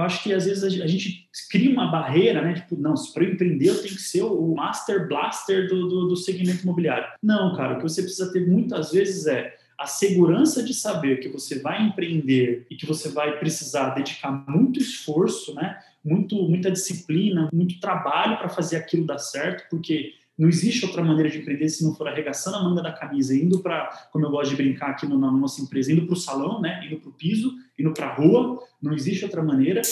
eu acho que às vezes a gente cria uma barreira, né? Tipo, não, para empreender eu tenho que ser o master blaster do, do, do segmento imobiliário. Não, cara, o que você precisa ter muitas vezes é a segurança de saber que você vai empreender e que você vai precisar dedicar muito esforço, né? Muito, muita disciplina, muito trabalho para fazer aquilo dar certo, porque não existe outra maneira de empreender se não for arregaçando a manga da camisa, indo para, como eu gosto de brincar aqui na nossa empresa, indo para o salão, né? Indo para o piso, indo para a rua. Não existe outra maneira.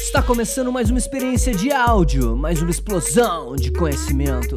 Está começando mais uma experiência de áudio, mais uma explosão de conhecimento.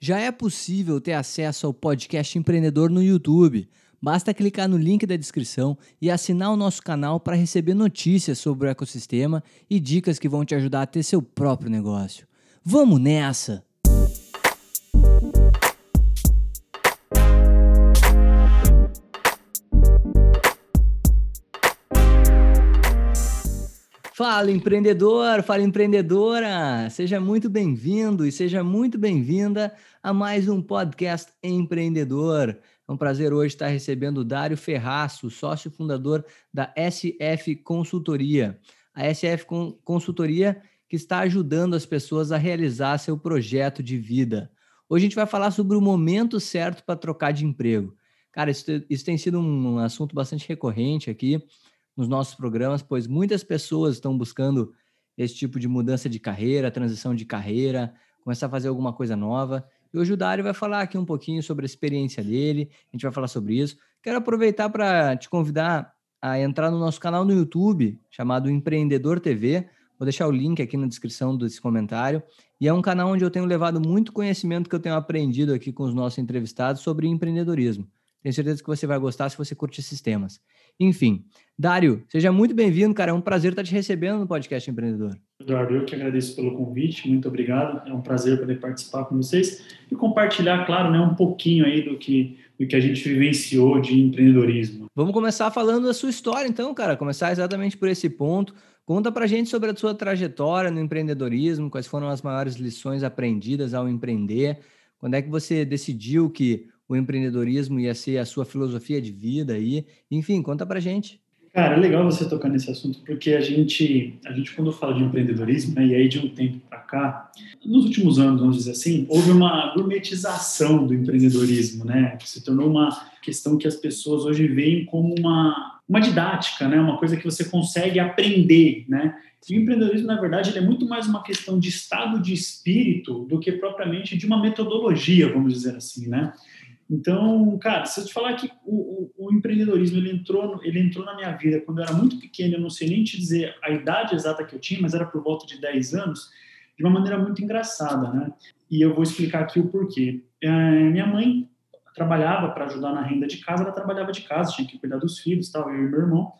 Já é possível ter acesso ao podcast Empreendedor no YouTube. Basta clicar no link da descrição e assinar o nosso canal para receber notícias sobre o ecossistema e dicas que vão te ajudar a ter seu próprio negócio. Vamos nessa! Fala empreendedor, fala empreendedora! Seja muito bem-vindo e seja muito bem-vinda a mais um podcast empreendedor. É um prazer hoje estar recebendo o Dário Ferraço, sócio fundador da SF Consultoria. A SF Consultoria que está ajudando as pessoas a realizar seu projeto de vida. Hoje a gente vai falar sobre o momento certo para trocar de emprego. Cara, isso, isso tem sido um assunto bastante recorrente aqui nos nossos programas, pois muitas pessoas estão buscando esse tipo de mudança de carreira, transição de carreira, começar a fazer alguma coisa nova. E hoje o Dário vai falar aqui um pouquinho sobre a experiência dele, a gente vai falar sobre isso. Quero aproveitar para te convidar a entrar no nosso canal no YouTube, chamado Empreendedor TV. Vou deixar o link aqui na descrição desse comentário. E é um canal onde eu tenho levado muito conhecimento que eu tenho aprendido aqui com os nossos entrevistados sobre empreendedorismo. Tenho certeza que você vai gostar se você curte esses temas. Enfim, Dário, seja muito bem-vindo, cara. É um prazer estar te recebendo no podcast Empreendedor. Eduardo, eu que agradeço pelo convite, muito obrigado. É um prazer poder participar com vocês e compartilhar, claro, né, um pouquinho aí do que, do que a gente vivenciou de empreendedorismo. Vamos começar falando da sua história, então, cara. Começar exatamente por esse ponto. Conta pra gente sobre a sua trajetória no empreendedorismo, quais foram as maiores lições aprendidas ao empreender, quando é que você decidiu que o empreendedorismo ia ser a sua filosofia de vida aí. Enfim, conta pra gente. Cara, é legal você tocar nesse assunto, porque a gente, a gente quando fala de empreendedorismo, né, e aí de um tempo para cá, nos últimos anos, vamos dizer assim, houve uma gourmetização do empreendedorismo, né, que se tornou uma questão que as pessoas hoje veem como uma, uma didática, né, uma coisa que você consegue aprender, né, e o empreendedorismo, na verdade, ele é muito mais uma questão de estado de espírito do que propriamente de uma metodologia, vamos dizer assim, né. Então, cara, se eu te falar que o, o, o, empreendedorismo ele entrou, ele entrou na minha vida quando eu era muito pequeno, eu não sei nem te dizer a idade exata que eu tinha, mas era por volta de 10 anos, de uma maneira muito engraçada, né? E eu vou explicar aqui o porquê. É, minha mãe trabalhava para ajudar na renda de casa, ela trabalhava de casa, tinha que cuidar dos filhos, tal, eu e meu irmão.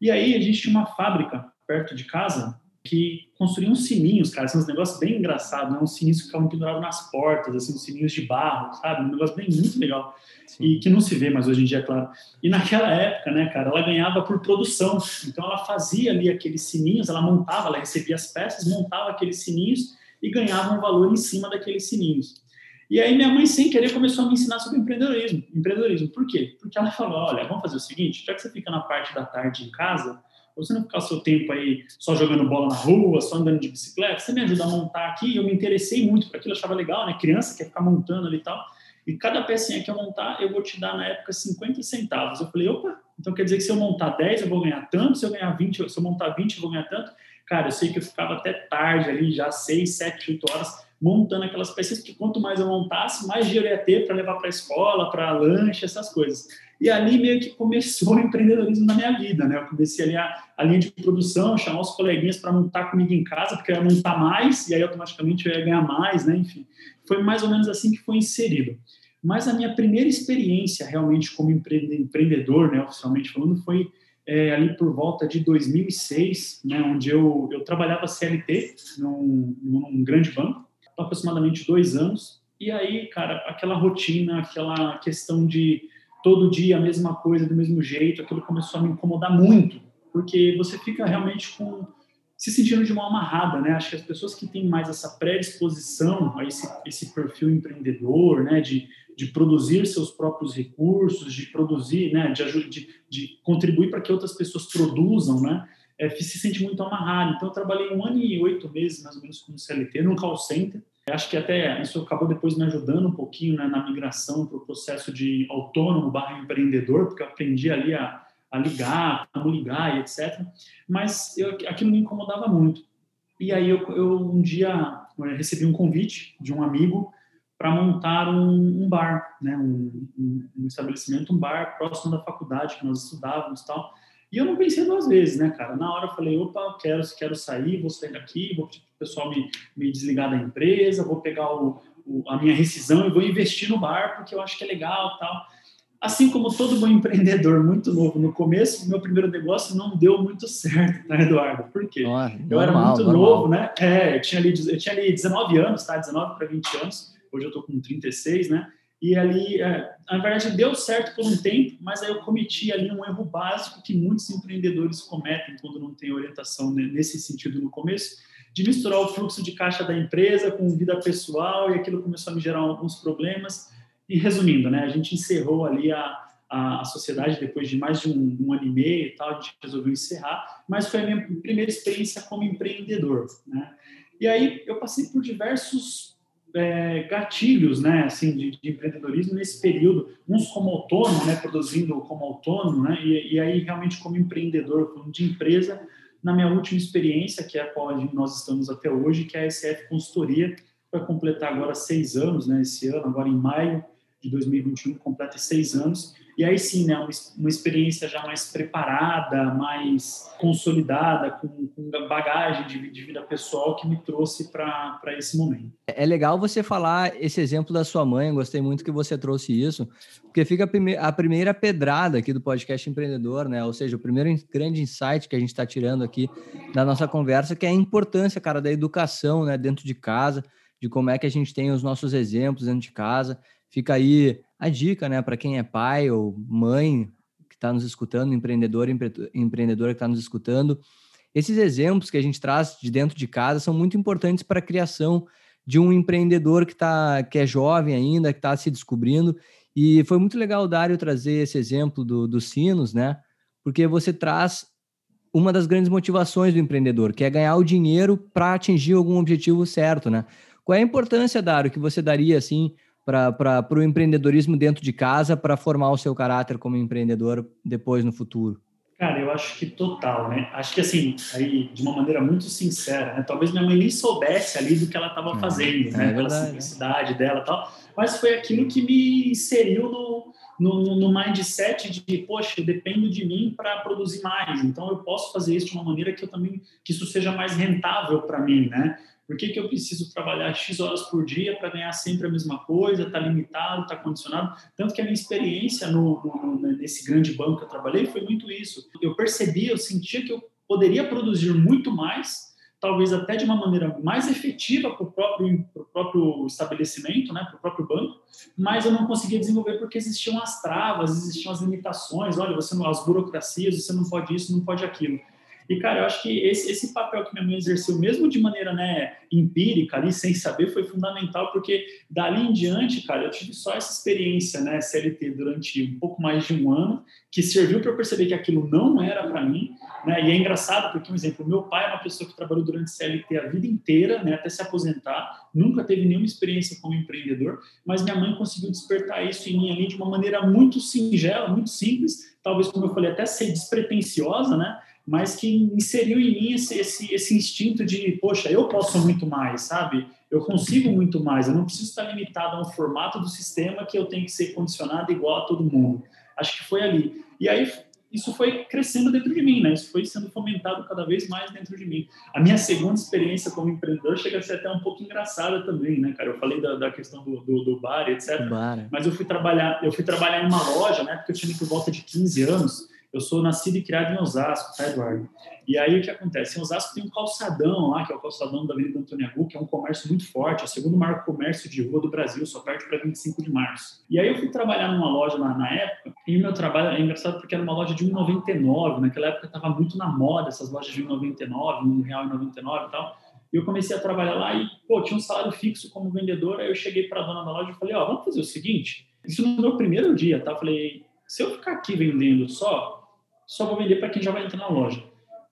E aí a gente tinha uma fábrica perto de casa que construíam sininhos, cara, são uns negócios bem engraçados, né? Uns sininhos que ficavam pendurados nas portas, assim, uns sininhos de barro, sabe? Um negócio bem muito legal. Sim. E que não se vê mais hoje em dia, claro. E naquela época, né, cara, ela ganhava por produção. Então ela fazia ali aqueles sininhos, ela montava, ela recebia as peças, montava aqueles sininhos e ganhava um valor em cima daqueles sininhos. E aí minha mãe, sem querer, começou a me ensinar sobre empreendedorismo. Empreendedorismo. Por quê? Porque ela falou, olha, vamos fazer o seguinte, já que você fica na parte da tarde em casa, você não ficar seu tempo aí só jogando bola na rua, só andando de bicicleta, você me ajuda a montar aqui. Eu me interessei muito por aquilo, achava legal, né? Criança quer ficar montando ali e tal. E cada pecinha que eu montar, eu vou te dar na época 50 centavos. Eu falei, opa, então quer dizer que se eu montar 10 eu vou ganhar tanto, se eu ganhar 20, se eu montar 20 eu vou ganhar tanto. Cara, eu sei que eu ficava até tarde ali, já 6, 7, 8 horas, montando aquelas peças, que quanto mais eu montasse, mais dinheiro ia ter para levar para a escola, para lanche, essas coisas. E ali meio que começou o empreendedorismo na minha vida, né? Eu comecei ali a, a linha de produção, chamar os coleguinhas para montar comigo em casa, porque eu ia montar mais, e aí automaticamente eu ia ganhar mais, né? Enfim, foi mais ou menos assim que foi inserido. Mas a minha primeira experiência realmente como empreendedor, né, oficialmente falando, foi é, ali por volta de 2006, né, onde eu, eu trabalhava CLT num, num grande banco, aproximadamente dois anos. E aí, cara, aquela rotina, aquela questão de todo dia a mesma coisa, do mesmo jeito, aquilo começou a me incomodar muito, porque você fica realmente com se sentindo de uma amarrada, né? Acho que as pessoas que têm mais essa predisposição a esse, esse perfil empreendedor, né, de, de produzir seus próprios recursos, de produzir, né, de, de, de contribuir para que outras pessoas produzam, né, é, se sente muito amarrado. Então, eu trabalhei um ano e oito meses, mais ou menos, como CLT, no call center. Acho que até isso acabou depois me ajudando um pouquinho né, na migração para o processo de autônomo barra empreendedor, porque eu aprendi ali a, a ligar, como ligar e etc. Mas eu, aquilo me incomodava muito. E aí eu, eu um dia recebi um convite de um amigo para montar um, um, bar, né, um, um, um, estabelecimento, um bar próximo da faculdade que nós estudávamos tal. E eu não pensei duas vezes, né, cara? Na hora eu falei, opa, quero, quero sair, vou sair daqui, vou pedir para o pessoal me, me desligar da empresa, vou pegar o, o, a minha rescisão e vou investir no bar porque eu acho que é legal tal. Assim como todo bom empreendedor muito novo no começo, meu primeiro negócio não deu muito certo, tá, Eduardo? Por quê? Oh, eu era muito normal. novo, né? É, eu tinha ali, eu tinha ali 19 anos, tá? 19 para 20 anos hoje eu estou com 36, né? E ali, é, na verdade, deu certo por um tempo, mas aí eu cometi ali um erro básico que muitos empreendedores cometem quando não tem orientação nesse sentido no começo, de misturar o fluxo de caixa da empresa com vida pessoal e aquilo começou a me gerar alguns problemas. E resumindo, né, a gente encerrou ali a, a, a sociedade depois de mais de um, um, ano e meio e tal, a gente resolveu encerrar, mas foi a minha primeira experiência como empreendedor, né? E aí eu passei por diversos é, gatilhos, né, assim, de, de, empreendedorismo nesse período, uns como autônomo, né, produzindo como autônomo, né, e, e aí realmente como empreendedor, de empresa, na minha última experiência, que é a qual nós estamos até hoje, que é a SF Consultoria, vai completar agora seis anos, né, esse ano, agora em maio de 2021, completa seis anos, e aí sim, né, uma, uma experiência já mais preparada, mais consolidada, com, com bagagem de, de, vida pessoal que me trouxe para esse momento. É, é legal você falar esse exemplo da sua mãe, gostei muito que você trouxe isso, porque fica a, prime a primeira pedrada aqui do podcast empreendedor, né? Ou seja, o primeiro grande insight que a gente está tirando aqui da nossa conversa, que é a importância, cara, da educação, né, dentro de casa, de como é que a gente tem os nossos exemplos dentro de casa. Fica aí a dica, né, para quem é pai ou mãe que está nos escutando, empreendedor, empre empreendedora que está nos escutando, esses exemplos que a gente traz de dentro de casa são muito importantes para a criação de um empreendedor que, tá, que é jovem ainda, que está se descobrindo. E foi muito legal Dário trazer esse exemplo do, dos sinos, né? Porque você traz uma das grandes motivações do empreendedor, que é ganhar o dinheiro para atingir algum objetivo certo, né? Qual é a importância, Dário, que você daria, assim, para o empreendedorismo dentro de casa para formar o seu caráter como empreendedor depois no futuro? Cara, eu acho que total, né? Acho que assim, aí de uma maneira muito sincera, né? Talvez minha mãe nem soubesse ali do que ela estava é, fazendo, é, né? É Aquela simplicidade dela e tal, mas foi aquilo que me inseriu no, no, no mindset de, poxa, eu dependo de mim para produzir mais, então eu posso fazer isso de uma maneira que eu também, que isso seja mais rentável para mim, né? Por que, que eu preciso trabalhar X horas por dia para ganhar sempre a mesma coisa? Está limitado, está condicionado? Tanto que a minha experiência no, no, nesse grande banco que eu trabalhei foi muito isso. Eu percebia, eu sentia que eu poderia produzir muito mais, talvez até de uma maneira mais efetiva para o próprio, próprio estabelecimento, né, para o próprio banco, mas eu não conseguia desenvolver porque existiam as travas, existiam as limitações, olha, você não, as burocracias, você não pode isso, não pode aquilo. E, cara, eu acho que esse, esse papel que minha mãe exerceu, mesmo de maneira né, empírica, ali, sem saber, foi fundamental, porque dali em diante, cara, eu tive só essa experiência, né, CLT, durante um pouco mais de um ano, que serviu para eu perceber que aquilo não era para mim, né, e é engraçado, porque, um exemplo, meu pai é uma pessoa que trabalhou durante CLT a vida inteira, né, até se aposentar, nunca teve nenhuma experiência como empreendedor, mas minha mãe conseguiu despertar isso em mim ali de uma maneira muito singela, muito simples, talvez, como eu falei, até ser despretensiosa, né, mas que inseriu em mim esse, esse, esse instinto de, poxa, eu posso muito mais, sabe? Eu consigo muito mais, eu não preciso estar limitado a um formato do sistema que eu tenho que ser condicionado igual a todo mundo. Acho que foi ali. E aí, isso foi crescendo dentro de mim, né? Isso foi sendo fomentado cada vez mais dentro de mim. A minha segunda experiência como empreendedor chega a ser até um pouco engraçada também, né, cara? Eu falei da, da questão do, do, do, bar, etc. Bar. Mas eu fui trabalhar, eu fui trabalhar em uma loja, né? Porque eu tinha por volta de 15 anos. Eu sou nascido e criado em Osasco, tá, Eduardo? E aí o que acontece? Em Osasco tem um calçadão lá, que é o calçadão da Avenida Antônio Agu, que é um comércio muito forte, é o segundo maior comércio de rua do Brasil, só perde para 25 de março. E aí eu fui trabalhar numa loja lá na época, e o meu trabalho é engraçado porque era uma loja de 1,99, naquela época estava muito na moda essas lojas de 1,99, R$ 1,99 e tal. Eu comecei a trabalhar lá e, pô, tinha um salário fixo como vendedor, aí eu cheguei para a dona da loja e falei, ó, vamos fazer o seguinte, isso no meu primeiro dia, tá? Eu falei, se eu ficar aqui vendendo só, só vou vender para quem já vai entrar na loja.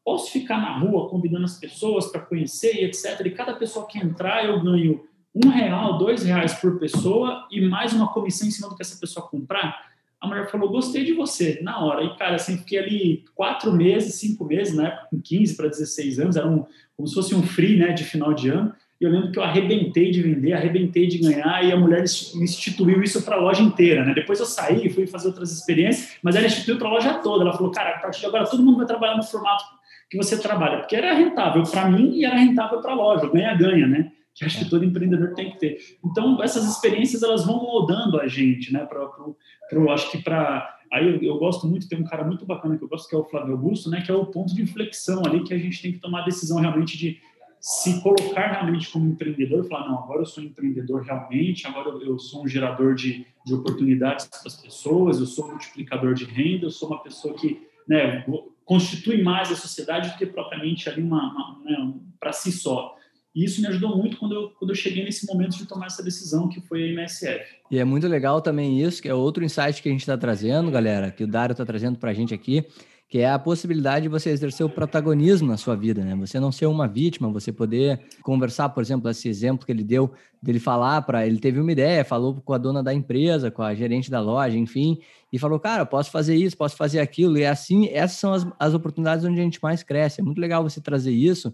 Posso ficar na rua convidando as pessoas para conhecer e etc. E cada pessoa que entrar, eu ganho um real, dois reais por pessoa e mais uma comissão em cima do que essa pessoa comprar. A mulher falou, gostei de você, na hora. E, cara, assim, fiquei ali quatro meses, cinco meses, na época, com 15 para 16 anos, era um, como se fosse um free, né, de final de ano. E eu lembro que eu arrebentei de vender, arrebentei de ganhar, e a mulher instituiu isso para a loja inteira, né? Depois eu saí, fui fazer outras experiências, mas ela instituiu para a loja toda. Ela falou, cara, a partir de agora todo mundo vai trabalhar no formato que você trabalha, porque era rentável para mim e era rentável para a loja, ganha-ganha, né? Que acho que todo empreendedor tem que ter. Então, essas experiências, elas vão moldando a gente, né? Pra, pro, pro, acho que para Aí eu, eu, gosto muito, tem um cara muito bacana que eu gosto, que é o Flávio Augusto, né, que é o ponto de inflexão ali que a gente tem que tomar a decisão realmente de se colocar realmente como empreendedor, falar, não, agora eu sou empreendedor realmente, agora eu sou um gerador de, de oportunidades para as pessoas, eu sou um multiplicador de renda, eu sou uma pessoa que né, constitui mais a sociedade do que propriamente ali uma, uma né, para si só. E isso me ajudou muito quando eu, quando eu cheguei nesse momento de tomar essa decisão, que foi a MSF. E é muito legal também isso, que é outro insight que a gente está trazendo, galera, que o Dário está trazendo para a gente aqui, que é a possibilidade de você exercer o protagonismo na sua vida, né? Você não ser uma vítima, você poder conversar, por exemplo, esse exemplo que ele deu, dele falar para, ele teve uma ideia, falou com a dona da empresa, com a gerente da loja, enfim, e falou, cara, posso fazer isso, posso fazer aquilo, e assim, essas são as, as oportunidades onde a gente mais cresce. É muito legal você trazer isso,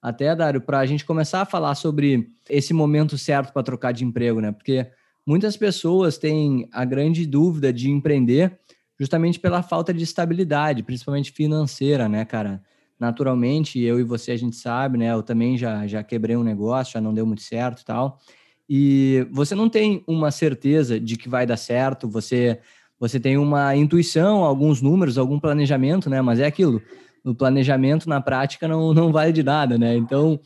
até, Dário, para a gente começar a falar sobre esse momento certo para trocar de emprego, né? Porque muitas pessoas têm a grande dúvida de empreender, justamente pela falta de estabilidade, principalmente financeira, né, cara? Naturalmente, eu e você a gente sabe, né? Eu também já, já quebrei um negócio, já não deu muito certo e tal. E você não tem uma certeza de que vai dar certo, você você tem uma intuição, alguns números, algum planejamento, né? Mas é aquilo. O planejamento na prática não, não vale de nada, né? Então,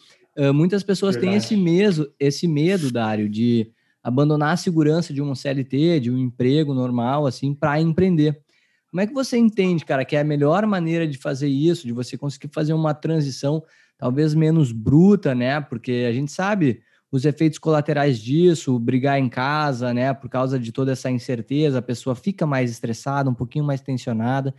muitas pessoas Verdade. têm esse medo, esse medo, Dário, de abandonar a segurança de um CLT, de um emprego normal, assim, para empreender. Como é que você entende, cara, que é a melhor maneira de fazer isso, de você conseguir fazer uma transição talvez menos bruta, né? Porque a gente sabe os efeitos colaterais disso, brigar em casa, né? Por causa de toda essa incerteza, a pessoa fica mais estressada, um pouquinho mais tensionada.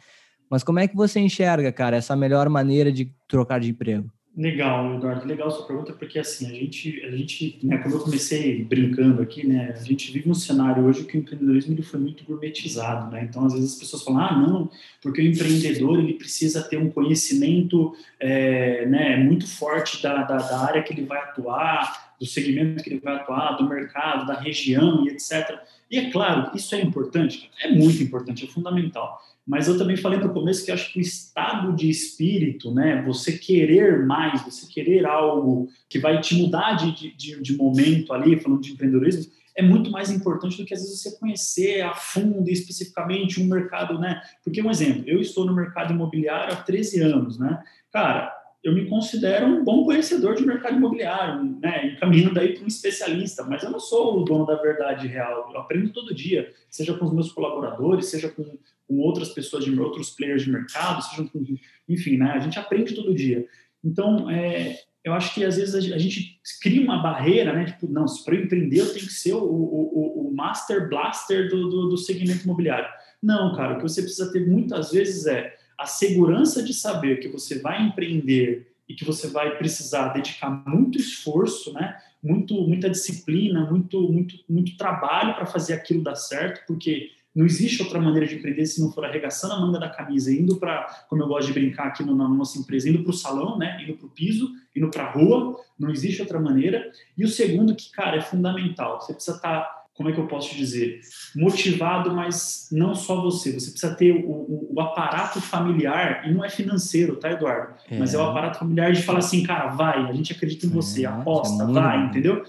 Mas como é que você enxerga, cara, essa melhor maneira de trocar de emprego? Legal, Eduardo, legal sua pergunta, porque assim, a gente, a gente né, como eu comecei brincando aqui, né, a gente vive um cenário hoje que o empreendedorismo ele foi muito gourmetizado, né, então às vezes as pessoas falam, ah, não, porque o empreendedor ele precisa ter um conhecimento é, né, muito forte da, da, da área que ele vai atuar, do segmento que ele vai atuar, do mercado, da região e etc. E é claro, isso é importante, é muito importante, é fundamental. Mas eu também falei no começo que acho que o estado de espírito, né, você querer mais, você querer algo que vai te mudar de, de, de momento ali, falando de empreendedorismo, é muito mais importante do que às vezes você conhecer a fundo especificamente um mercado, né? Porque um exemplo, eu estou no mercado imobiliário há 13 anos, né? Cara, eu me considero um bom conhecedor de mercado imobiliário, né, encaminhando daí para um especialista, mas eu não sou o dono da verdade real, eu aprendo todo dia, seja com os meus colaboradores, seja com, com outras pessoas, de outros players de mercado, seja com, enfim, né, a gente aprende todo dia. Então, é, eu acho que às vezes a gente cria uma barreira, né, tipo, não, para eu empreender eu tenho que ser o, o, o master blaster do, do, do segmento imobiliário. Não, cara, o que você precisa ter muitas vezes é a segurança de saber que você vai empreender e que você vai precisar dedicar muito esforço, né? Muito, muita disciplina, muito, muito, muito trabalho para fazer aquilo dar certo, porque não existe outra maneira de empreender se não for arregaçando a manga da camisa, indo para, como eu gosto de brincar aqui no, na nossa empresa, indo para o salão, né? Indo para o piso, indo para a rua. Não existe outra maneira. E o segundo que, cara, é fundamental. Você precisa estar tá como é que eu posso dizer, motivado, mas não só você. Você precisa ter o, o, o aparato familiar, e não é financeiro, tá, Eduardo? É. Mas é o aparato familiar de falar assim, cara, vai, a gente acredita em você, é, aposta, é vai, bom. entendeu?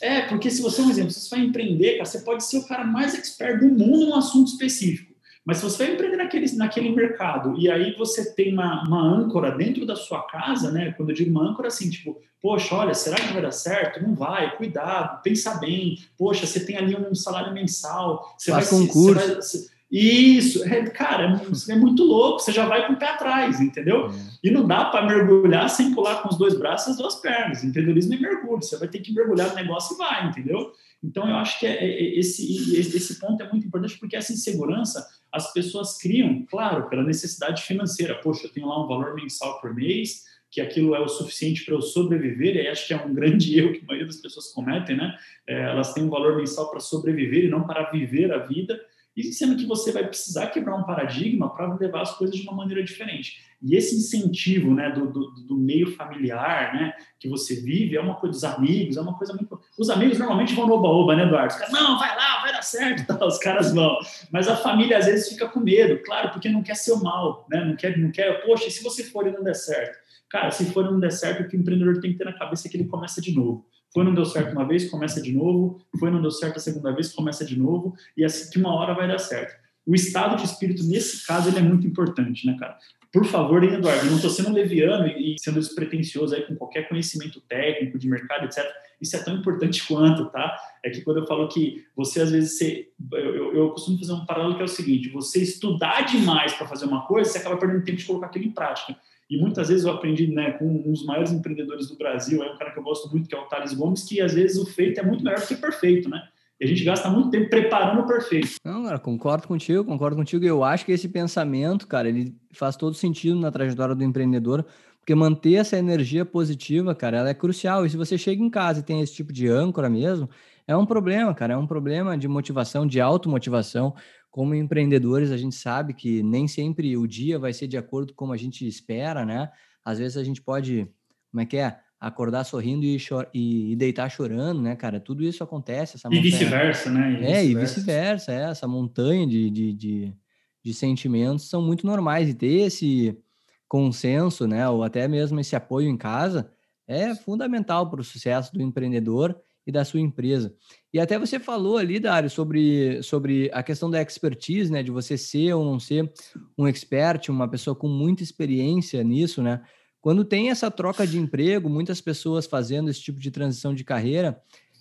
É, porque se você, um exemplo, se você vai empreender, cara, você pode ser o cara mais expert do mundo num assunto específico. Mas se você vai empreender naquele, naquele mercado e aí você tem uma, uma âncora dentro da sua casa, né? Quando eu digo uma âncora, assim, tipo, poxa, olha, será que vai dar certo? Não vai, cuidado, pensa bem. Poxa, você tem ali um salário mensal. Você Faz vai, concurso. Você vai, isso, é, cara, é, é, muito louco, você já vai com o pé atrás, entendeu? É. E não dá para mergulhar sem pular com os dois braços e as duas pernas. Empreendedorismo é mergulho, você vai ter que mergulhar no negócio e vai, entendeu? Então, eu acho que é, é, esse, esse ponto é muito importante porque essa insegurança as pessoas criam, claro, pela necessidade financeira. Poxa, eu tenho lá um valor mensal por mês, que aquilo é o suficiente para eu sobreviver, e acho que é um grande erro que a maioria das pessoas cometem, né? É, elas têm um valor mensal para sobreviver e não para viver a vida e sendo que você vai precisar quebrar um paradigma para levar as coisas de uma maneira diferente. E esse incentivo né, do, do, do, meio familiar né, que você vive é uma coisa dos amigos, é uma coisa muito. Os amigos normalmente vão no oba-oba, né, Eduardo? Os caras, não, vai lá, vai dar certo, tá, os caras vão. Mas a família às vezes fica com medo, claro, porque não quer ser o mal, né? não, quer, não quer, poxa, e se você for e não der certo? Cara, se for e não der certo, o que o empreendedor tem que ter na cabeça é que ele começa de novo. Foi, não deu certo uma vez, começa de novo. Foi, não deu certo a segunda vez, começa de novo. E assim que uma hora vai dar certo. O estado de espírito, nesse caso, ele é muito importante, né, cara? Por favor, hein, Eduardo, eu não estou sendo leviano e sendo despretensioso aí com qualquer conhecimento técnico de mercado, etc. Isso é tão importante quanto, tá? É que quando eu falo que você, às vezes, você, eu, eu, eu costumo fazer um paralelo que é o seguinte: você estudar demais para fazer uma coisa, você acaba perdendo tempo de colocar aquilo em prática. E muitas vezes eu aprendi né, com um dos maiores empreendedores do Brasil, é um cara que eu gosto muito, que é o Thales Gomes, que às vezes o feito é muito melhor do que o perfeito, né? E a gente gasta muito tempo preparando o perfeito. Não, cara, concordo contigo, concordo contigo. Eu acho que esse pensamento, cara, ele faz todo sentido na trajetória do empreendedor, porque manter essa energia positiva, cara, ela é crucial. E se você chega em casa e tem esse tipo de âncora mesmo, é um problema, cara, é um problema de motivação, de automotivação como empreendedores, a gente sabe que nem sempre o dia vai ser de acordo com como a gente espera, né? Às vezes a gente pode, como é que é? Acordar sorrindo e, e, deitar chorando, né, cara? Tudo isso acontece. Essa montanha... E vice-versa, né? E vice é, e vice-versa. É, essa montanha de, de, de, de sentimentos são muito normais. E ter esse consenso, né, ou até mesmo esse apoio em casa, é fundamental para o sucesso do empreendedor e da sua empresa. E até você falou ali, Dário, sobre, sobre a questão da expertise, né? De você ser ou não ser um expert, uma pessoa com muita experiência nisso, né? Quando tem essa troca de emprego, muitas pessoas fazendo esse tipo de transição de carreira,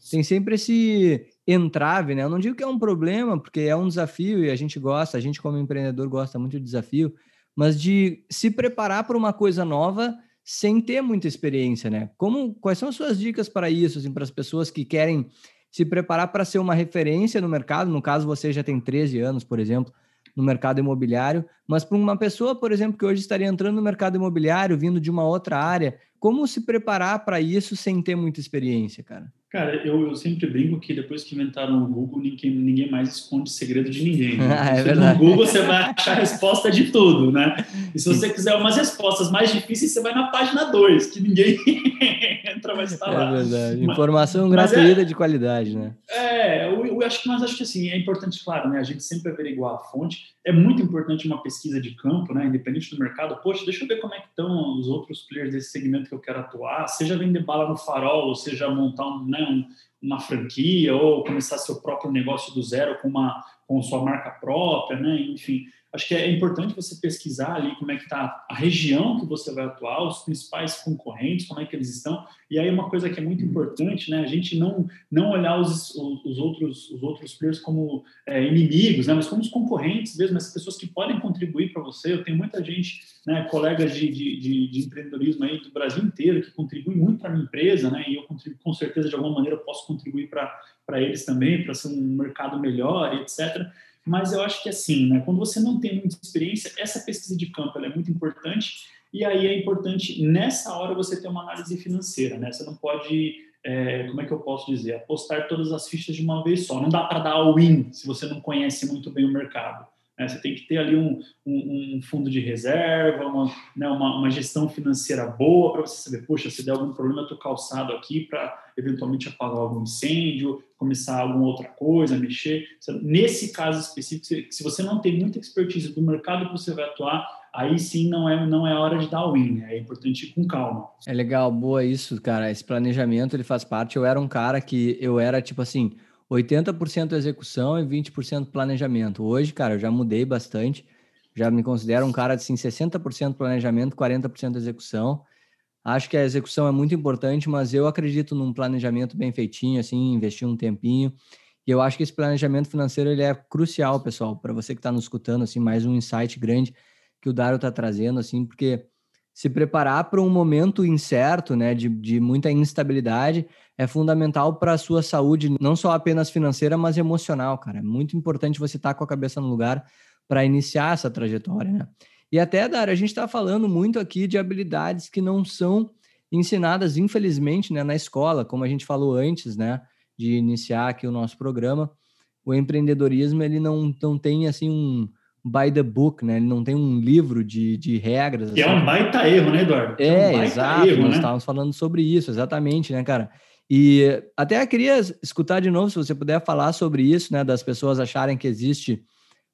tem sempre esse entrave, né? Eu não digo que é um problema, porque é um desafio e a gente gosta, a gente como empreendedor gosta muito de desafio, mas de se preparar para uma coisa nova sem ter muita experiência, né? Como quais são as suas dicas para isso, assim, para as pessoas que querem se preparar para ser uma referência no mercado? No caso, você já tem 13 anos, por exemplo, no mercado imobiliário, mas para uma pessoa, por exemplo, que hoje estaria entrando no mercado imobiliário, vindo de uma outra área, como se preparar para isso sem ter muita experiência, cara? Cara, eu, eu sempre brinco que depois que inventaram o Google, ninguém, ninguém mais esconde segredo de ninguém. Né? Ah, é verdade. No Google você vai achar a resposta de tudo, né? E se você quiser umas respostas mais difíceis, você vai na página 2, que ninguém entra mais estar lá. É verdade. Informação mas, gratuita é, de qualidade, né? É, eu, eu, acho que, mas acho que assim, é importante, claro, né? A gente sempre averiguar a fonte. É muito importante uma pesquisa de campo, né? Independente do mercado. Poxa, deixa eu ver como é que estão os outros players desse segmento que eu quero atuar. Seja vender bala no farol, ou seja montar um, né, um, uma franquia, ou começar seu próprio negócio do zero com uma com sua marca própria, né? Enfim, acho que é importante você pesquisar ali como é que está a região que você vai atuar, os principais concorrentes, como é que eles estão. E aí uma coisa que é muito importante, né? A gente não não olhar os, os outros os outros players como é, inimigos, né? Mas como os concorrentes mesmo, as pessoas que podem contribuir para você. Eu tenho muita gente, né? Colegas de, de, de, de empreendedorismo aí do Brasil inteiro que contribuem muito para minha empresa, né? E eu contribuo com certeza de alguma maneira posso contribuir para para eles também, para ser um mercado melhor, etc. Mas eu acho que assim, né, quando você não tem muita experiência, essa pesquisa de campo é muito importante. E aí é importante nessa hora você ter uma análise financeira, né? Você não pode, é, como é que eu posso dizer, apostar todas as fichas de uma vez só. Não dá para dar all-in se você não conhece muito bem o mercado. Né? Você tem que ter ali um, um, um fundo de reserva, uma, né, uma, uma, gestão financeira boa para você saber, poxa, se der algum problema, eu estou calçado aqui para eventualmente apagar algum incêndio, começar alguma outra coisa, mexer. Nesse caso específico, se você não tem muita expertise do mercado que você vai atuar, aí sim não é, não é hora de dar win, né? é importante ir com calma. É legal, boa isso, cara. Esse planejamento ele faz parte. Eu era um cara que eu era tipo assim 80% execução e 20% planejamento. Hoje, cara, eu já mudei bastante. Já me considero um cara assim, 60% planejamento, 40% execução. Acho que a execução é muito importante, mas eu acredito num planejamento bem feitinho, assim, investir um tempinho. E eu acho que esse planejamento financeiro ele é crucial, pessoal, para você que está nos escutando, assim, mais um insight grande que o Dário está trazendo, assim, porque se preparar para um momento incerto, né, de, de muita instabilidade, é fundamental para a sua saúde, não só apenas financeira, mas emocional, cara. É muito importante você estar tá com a cabeça no lugar para iniciar essa trajetória, né? E até, Dário, a gente está falando muito aqui de habilidades que não são ensinadas, infelizmente, né, na escola, como a gente falou antes, né, de iniciar aqui o nosso programa. O empreendedorismo, ele não, não tem, assim, um, by the book, né? Ele não tem um livro de, de regras. Que assim. é um baita erro, né, Eduardo? É, é um exato. Erro, nós né? estávamos falando sobre isso, exatamente, né, cara? E até queria escutar de novo, se você puder falar sobre isso, né? Das pessoas acharem que existe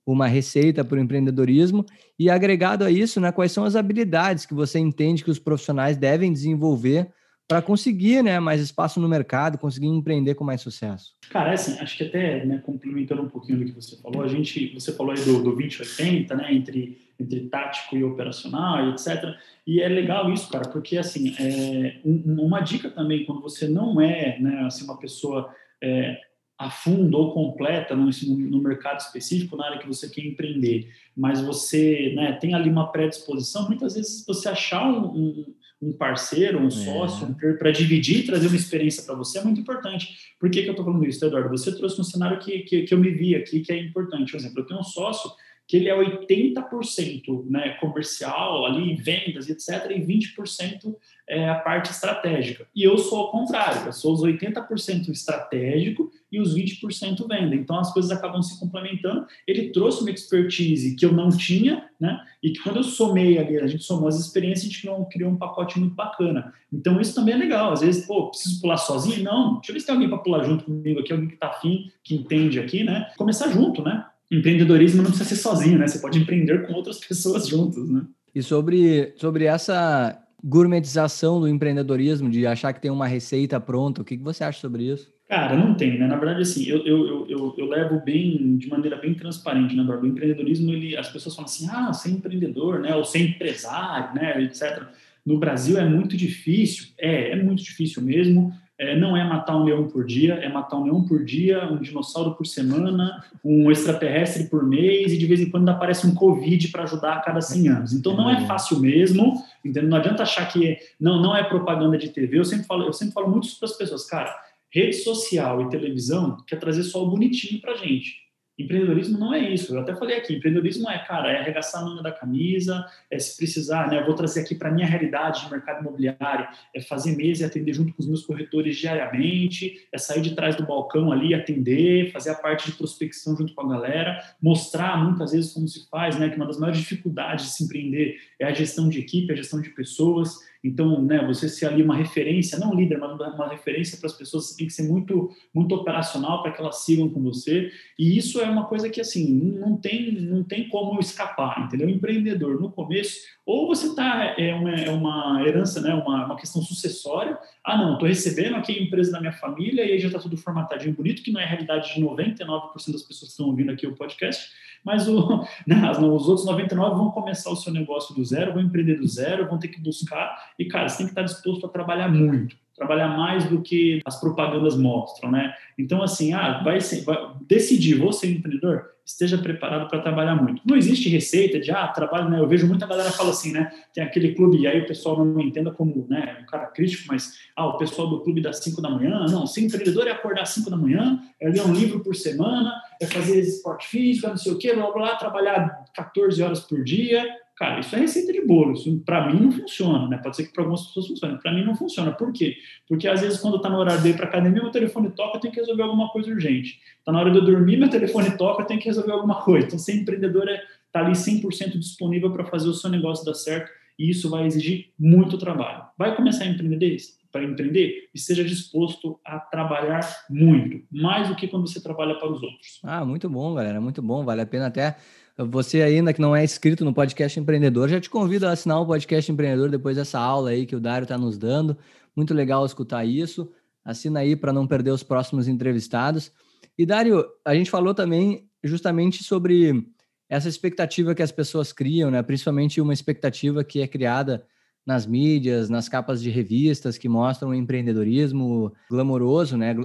uma receita para o empreendedorismo e agregado a isso, né? Quais são as habilidades que você entende que os profissionais devem desenvolver para conseguir né, mais espaço no mercado, conseguir empreender com mais sucesso? Cara, é assim, acho que até né, complementando um pouquinho do que você falou, a gente, você falou aí do, do 2080, né, entre, entre tático e operacional, etc. E é legal isso, cara, porque assim, é, um, uma dica também, quando você não é né, assim, uma pessoa é, a fundo ou completa no, no mercado específico, na área que você quer empreender, mas você né, tem ali uma predisposição, muitas vezes você achar um, um um parceiro, um é. sócio, é. para dividir e trazer uma experiência para você é muito importante. Por que, que eu estou falando isso, Eduardo? Você trouxe um cenário que, que, que, eu me vi aqui que é importante. Por exemplo, eu tenho um sócio que ele é 80% né, comercial, ali, vendas, etc., e 20% é a parte estratégica. E eu sou ao contrário, eu sou os 80% estratégico e os 20% venda. Então as coisas acabam se complementando. Ele trouxe uma expertise que eu não tinha, né? E que quando eu somei ali, a gente somou as experiências, a gente criou, um pacote muito bacana. Então isso também é legal. Às vezes, pô, preciso pular sozinho? Não, deixa eu ver se tem alguém para pular junto comigo aqui, alguém que está afim, que entende aqui, né? Começar junto, né? Empreendedorismo não precisa ser sozinho, né? Você pode empreender com outras pessoas juntos, né? E sobre, sobre essa gourmetização do empreendedorismo, de achar que tem uma receita pronta, o que, que você acha sobre isso? Cara, não tem, né? Na verdade, assim, eu, eu, eu, eu levo bem, de maneira bem transparente, né, Eduardo? O empreendedorismo, ele, as pessoas falam assim, ah, ser empreendedor, né? Ou ser empresário, né? Etc. No Brasil é muito difícil. É, é muito difícil mesmo é, não é matar um leão por dia, é matar um leão por dia, um dinossauro por semana, um extraterrestre por mês, e de vez em quando aparece um Covid para ajudar a cada 100 anos. Então não é fácil mesmo, entendeu? Não adianta achar que não, não é propaganda de TV. Eu sempre falo, eu sempre falo muito para as pessoas, cara, rede social e televisão quer trazer só o bonitinho para gente. Empreendedorismo não é isso. Eu até falei aqui, empreendedorismo é, cara, é arregaçar a manga da camisa, é se precisar, né? Eu vou trazer aqui para minha realidade de mercado imobiliário, é fazer mesa e atender junto com os meus corretores diariamente, é sair de trás do balcão ali atender, fazer a parte de prospecção junto com a galera, mostrar muitas vezes como se faz, né? Que uma das maiores dificuldades de se empreender é a gestão de equipe, a gestão de pessoas. Então, né, você ser ali uma referência, não líder, mas uma referência para as pessoas, você tem que ser muito, muito operacional para que elas sigam com você. E isso é uma coisa que, assim, não tem, não tem como escapar, entendeu? empreendedor, no começo, ou você está, é uma, é uma herança, né, uma, uma questão sucessória. Ah, não, estou recebendo aqui a empresa da minha família e aí já está tudo formatadinho, bonito, que não é a realidade de 99% das pessoas que estão ouvindo aqui o podcast mas o, né, os outros 99 vão começar o seu negócio do zero, vão empreender do zero, vão ter que buscar, e cara, você tem que estar disposto a trabalhar muito, trabalhar mais do que as propagandas mostram, né? Então, assim, ah, vai, ser, vai decidir, vou ser empreendedor, esteja preparado para trabalhar muito. Não existe receita de, ah, trabalho, né? Eu vejo muita galera fala assim, né? Tem aquele clube, e aí o pessoal não entenda como, né, um cara crítico, mas, ah, o pessoal do clube das 5 da manhã, não, ser empreendedor é acordar às 5 da manhã, é ler um livro por semana, é fazer esporte físico, não sei o quê, blá, blá, blá, trabalhar 14 horas por dia, Cara, isso é receita de bolo. Isso para mim não funciona, né? Pode ser que para algumas pessoas funcione. Para mim não funciona. Por quê? Porque às vezes quando está no horário de ir para academia, meu telefone toca, eu tenho que resolver alguma coisa urgente. Está na hora de eu dormir, meu telefone toca, eu tenho que resolver alguma coisa. Então, ser empreendedor é tá ali 100% disponível para fazer o seu negócio dar certo e isso vai exigir muito trabalho. Vai começar a empreender para empreender e seja disposto a trabalhar muito, mais do que quando você trabalha para os outros. Ah, muito bom, galera, muito bom. Vale a pena até você ainda que não é inscrito no podcast empreendedor, já te convido a assinar o podcast empreendedor depois dessa aula aí que o Dário está nos dando. Muito legal escutar isso. Assina aí para não perder os próximos entrevistados. E Dário, a gente falou também justamente sobre essa expectativa que as pessoas criam, né? Principalmente uma expectativa que é criada nas mídias, nas capas de revistas que mostram o empreendedorismo glamouroso, né?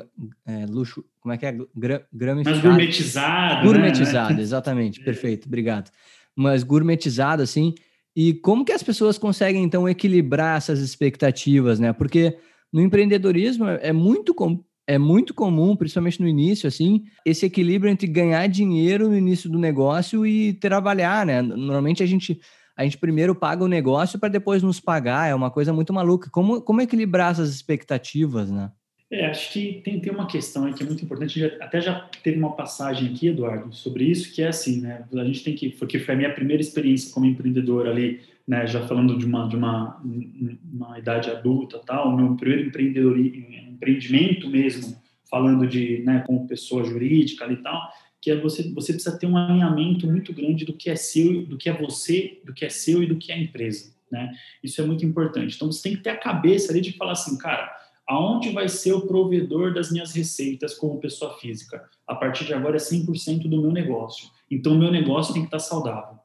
É, luxo, como é que é? Gra. Mas gourmetizado. Gourmetizado, né? exatamente. Perfeito, obrigado. Mas gourmetizado, assim. E como que as pessoas conseguem, então, equilibrar essas expectativas, né? Porque no empreendedorismo é muito, com, é muito comum, principalmente no início, assim, esse equilíbrio entre ganhar dinheiro no início do negócio e trabalhar, né? Normalmente a gente a gente primeiro paga o negócio para depois nos pagar, é uma coisa muito maluca. Como, como equilibrar essas expectativas, né? É, acho que tem, tem uma questão aí que é muito importante, até já teve uma passagem aqui, Eduardo, sobre isso, que é assim, né, a gente tem que, porque foi a minha primeira experiência como empreendedor ali, né, já falando de uma, de uma, uma idade adulta tal, meu primeiro empreendedor, empreendimento mesmo, falando de, né, como pessoa jurídica ali e tal, que é você, você precisa ter um alinhamento muito grande do que é seu, do que é você, do que é seu e do que é a empresa, né? Isso é muito importante. Então você tem que ter a cabeça ali de falar assim, cara, aonde vai ser o provedor das minhas receitas como pessoa física? A partir de agora é 100% do meu negócio. Então meu negócio tem que estar saudável.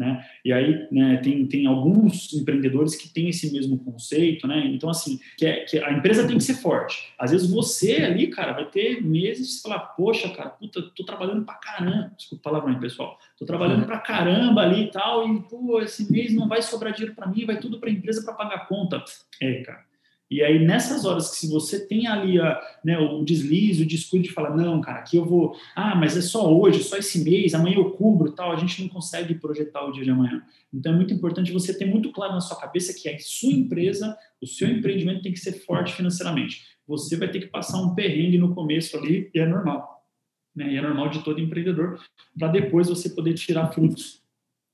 Né? E aí né, tem, tem alguns empreendedores que têm esse mesmo conceito, né? Então, assim, que, é, que a empresa tem que ser forte. Às vezes você ali, cara, vai ter meses de falar, poxa, cara, puta, tô trabalhando pra caramba. Desculpa a palavra aí, pessoal. Tô trabalhando pra caramba ali e tal, e, pô, esse mês não vai sobrar dinheiro para mim, vai tudo pra empresa para pagar a conta. É, cara e aí, nessas horas que se você tem ali a, né, o deslize, o descuido de falar, não, cara, aqui eu vou, ah, mas é só hoje, só esse mês, amanhã eu cubro tal, a gente não consegue projetar o dia de amanhã. Então, é muito importante você ter muito claro na sua cabeça que a sua empresa, o seu empreendimento tem que ser forte financeiramente. Você vai ter que passar um perrengue no começo ali, e é normal. Né? E é normal de todo empreendedor, para depois você poder tirar frutos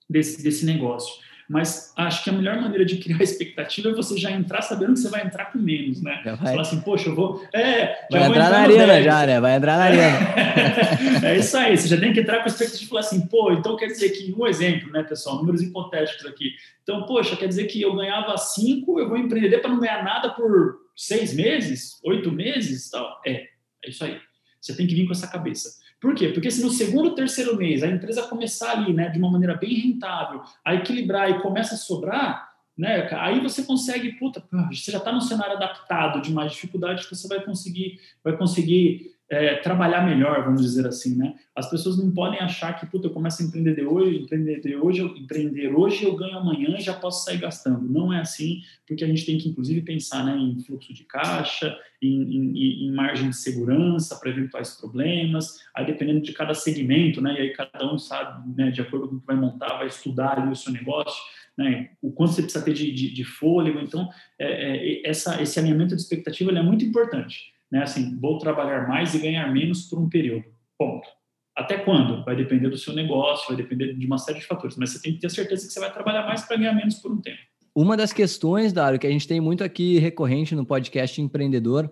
desse, desse negócio. Mas acho que a melhor maneira de criar expectativa é você já entrar sabendo que você vai entrar com menos, né? Vai. Falar assim, poxa, eu vou. É, vai entrar na arena já, né? Vai entrar na arena. é isso aí, você já tem que entrar com a expectativa de falar assim, pô, então quer dizer que, um exemplo, né, pessoal, números hipotéticos aqui. Então, poxa, quer dizer que eu ganhava cinco, eu vou empreender para não ganhar nada por seis meses, oito meses tal? É, é isso aí. Você tem que vir com essa cabeça. Por quê? Porque se no segundo, terceiro mês a empresa começar ali, né, de uma maneira bem rentável, a equilibrar e começa a sobrar, né, aí você consegue, puta, você já está num cenário adaptado de mais dificuldade que você vai conseguir, vai conseguir é, trabalhar melhor, vamos dizer assim, né? As pessoas não podem achar que, puta, eu começo a empreender hoje, empreender hoje, eu, empreender hoje, eu ganho amanhã e já posso sair gastando. Não é assim, porque a gente tem que, inclusive, pensar né, em fluxo de caixa, em, em, em margem de segurança para eventuais problemas, aí dependendo de cada segmento, né? E aí cada um sabe, né, de acordo com o que vai montar, vai estudar ali o seu negócio, né, o quanto você precisa ter de, de, de fôlego. Então, é, é, essa, esse alinhamento de expectativa é muito importante né? Assim, vou trabalhar mais e ganhar menos por um período. Ponto. Até quando? Vai depender do seu negócio, vai depender de uma série de fatores, mas você tem que ter certeza que você vai trabalhar mais para ganhar menos por um tempo. Uma das questões, Dário, que a gente tem muito aqui recorrente no podcast empreendedor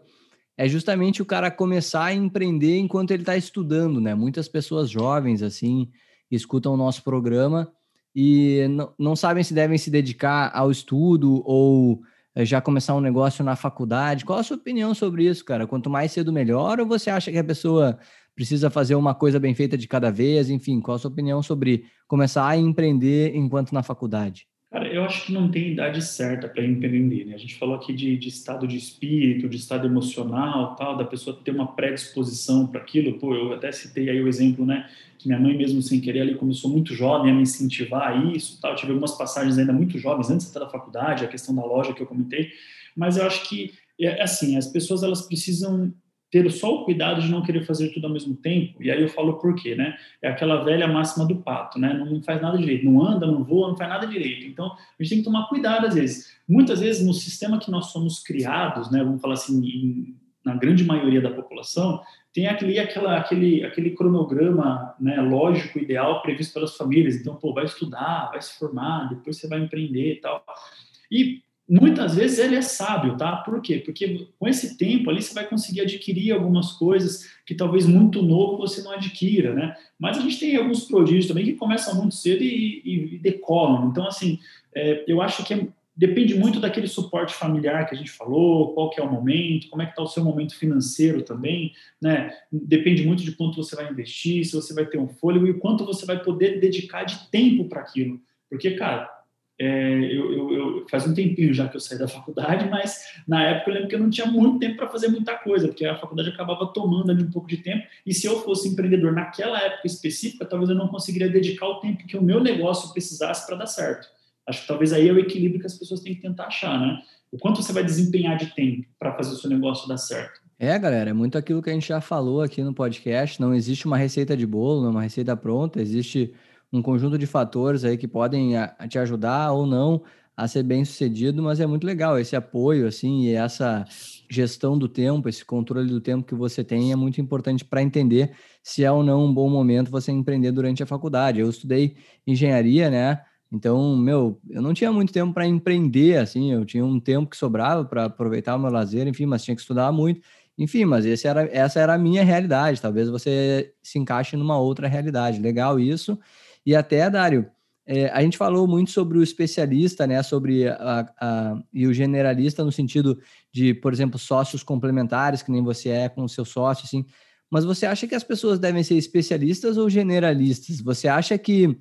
é justamente o cara começar a empreender enquanto ele está estudando, né? Muitas pessoas jovens, assim, escutam o nosso programa e não, sabem se devem se dedicar ao estudo ou já começar um negócio na faculdade. Qual a sua opinião sobre isso, cara? Quanto mais cedo, melhor? Ou você acha que a pessoa precisa fazer uma coisa bem feita de cada vez? Enfim, qual a sua opinião sobre começar a empreender enquanto na faculdade? Cara, eu acho que não tem idade certa para empreender, né? A gente falou aqui de, de, estado de espírito, de estado emocional, tal, da pessoa ter uma predisposição para aquilo. Pô, eu até citei aí o exemplo, né? Que minha mãe mesmo sem querer ali começou muito jovem a me incentivar a isso, tal. Eu tive algumas passagens ainda muito jovens antes até da faculdade, a questão da loja que eu comentei. Mas eu acho que é assim, as pessoas elas precisam ter só o cuidado de não querer fazer tudo ao mesmo tempo. E aí eu falo por quê, né? É aquela velha máxima do pato, né? Não faz nada direito, não anda, não voa, não faz nada direito. Então, a gente tem que tomar cuidado às vezes. Muitas vezes no sistema que nós somos criados, né, vamos falar assim, em, na grande maioria da população, tem aquele, aquela, aquele, aquele cronograma né, lógico, ideal previsto pelas famílias. Então, pô, vai estudar, vai se formar, depois você vai empreender e tal. E muitas vezes ele é sábio, tá? Por quê? Porque com esse tempo ali você vai conseguir adquirir algumas coisas que talvez muito novo você não adquira, né? Mas a gente tem alguns prodígios também que começam muito cedo e, e, e decolam. Então, assim, é, eu acho que é Depende muito daquele suporte familiar que a gente falou, qual que é o momento, como é que está o seu momento financeiro também, né? Depende muito de quanto você vai investir, se você vai ter um fôlego e quanto você vai poder dedicar de tempo para aquilo. Porque, cara, é, eu, eu, eu, faz um tempinho já que eu saí da faculdade, mas na época eu lembro que eu não tinha muito tempo para fazer muita coisa, porque a faculdade acabava tomando ali um pouco de tempo. E se eu fosse empreendedor naquela época específica, talvez eu não conseguiria dedicar o tempo que o meu negócio precisasse para dar certo. Acho que talvez aí é o equilíbrio que as pessoas têm que tentar achar, né? O quanto você vai desempenhar de tempo para fazer o seu negócio dar certo. É, galera, é muito aquilo que a gente já falou aqui no podcast. Não existe uma receita de bolo, uma receita pronta. Existe um conjunto de fatores aí que podem a, a te ajudar ou não a ser bem sucedido, mas é muito legal esse apoio, assim, e essa gestão do tempo, esse controle do tempo que você tem é muito importante para entender se é ou não um bom momento você empreender durante a faculdade. Eu estudei engenharia, né? Então, meu, eu não tinha muito tempo para empreender, assim, eu tinha um tempo que sobrava para aproveitar o meu lazer, enfim, mas tinha que estudar muito. Enfim, mas esse era, essa era a minha realidade. Talvez você se encaixe numa outra realidade. Legal isso. E até, Dário, é, a gente falou muito sobre o especialista, né? Sobre a, a, e o generalista no sentido de, por exemplo, sócios complementares, que nem você é com o seu sócio, assim. Mas você acha que as pessoas devem ser especialistas ou generalistas? Você acha que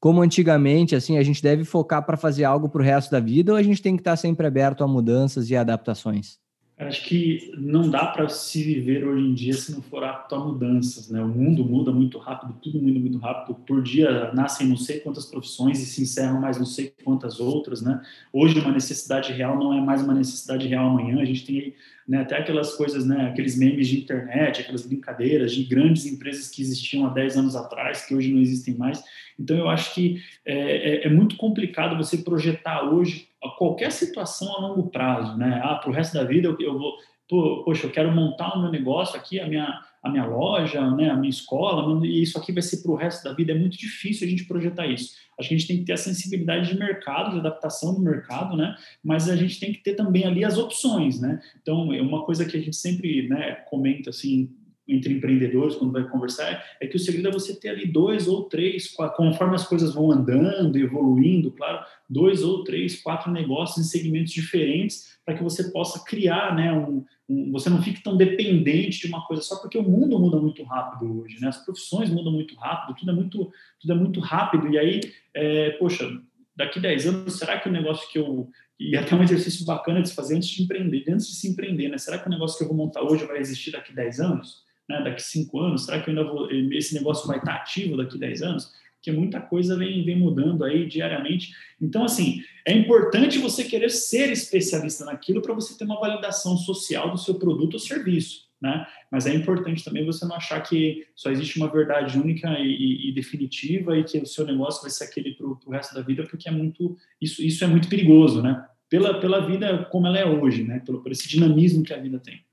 como antigamente, assim, a gente deve focar para fazer algo para o resto da vida ou a gente tem que estar tá sempre aberto a mudanças e adaptações? Acho que não dá para se viver hoje em dia se não for apto a mudanças, né? O mundo muda muito rápido, tudo muda muito rápido. Por dia nascem não sei quantas profissões e se encerram mais não sei quantas outras, né? Hoje uma necessidade real não é mais uma necessidade real amanhã. A gente tem né, até aquelas coisas, né, aqueles memes de internet, aquelas brincadeiras de grandes empresas que existiam há 10 anos atrás, que hoje não existem mais. Então, eu acho que é, é, é muito complicado você projetar hoje qualquer situação a longo prazo, né? Ah, para o resto da vida eu, eu vou, pô, poxa, eu quero montar o meu negócio aqui, a minha, a minha loja, né, a minha escola, e isso aqui vai ser para o resto da vida. É muito difícil a gente projetar isso. A gente tem que ter a sensibilidade de mercado, de adaptação do mercado, né? Mas a gente tem que ter também ali as opções, né? Então, é uma coisa que a gente sempre né, comenta assim entre empreendedores quando vai conversar é que o segredo é você ter ali dois ou três, conforme as coisas vão andando, evoluindo, claro, dois ou três, quatro negócios em segmentos diferentes para que você possa criar, né, um, um, você não fique tão dependente de uma coisa só porque o mundo muda muito rápido hoje, né, as profissões mudam muito rápido, tudo é muito, tudo é muito rápido e aí, é, poxa, daqui 10 anos, será que o negócio que eu e até um exercício bacana de se fazer antes de empreender, antes de se empreender, né? Será que o negócio que eu vou montar hoje vai existir daqui 10 anos? Né, daqui cinco anos? Será que vou, esse negócio vai estar ativo daqui dez anos? Porque muita coisa vem, vem mudando aí diariamente. Então, assim, é importante você querer ser especialista naquilo para você ter uma validação social do seu produto ou serviço. Né? Mas é importante também você não achar que só existe uma verdade única e, e, e definitiva e que o seu negócio vai ser aquele para o resto da vida, porque é muito isso, isso é muito perigoso, né? Pela, pela vida como ela é hoje, né? Pelo, por esse dinamismo que a vida tem.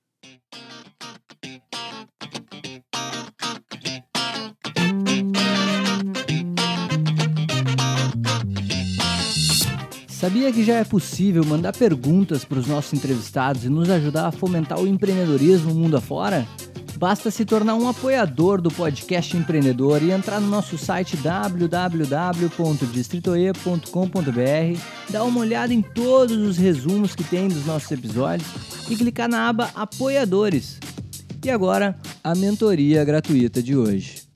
Sabia que já é possível mandar perguntas para os nossos entrevistados e nos ajudar a fomentar o empreendedorismo mundo afora? Basta se tornar um apoiador do podcast empreendedor e entrar no nosso site www.distritoe.com.br, dar uma olhada em todos os resumos que tem dos nossos episódios e clicar na aba Apoiadores. E agora, a mentoria gratuita de hoje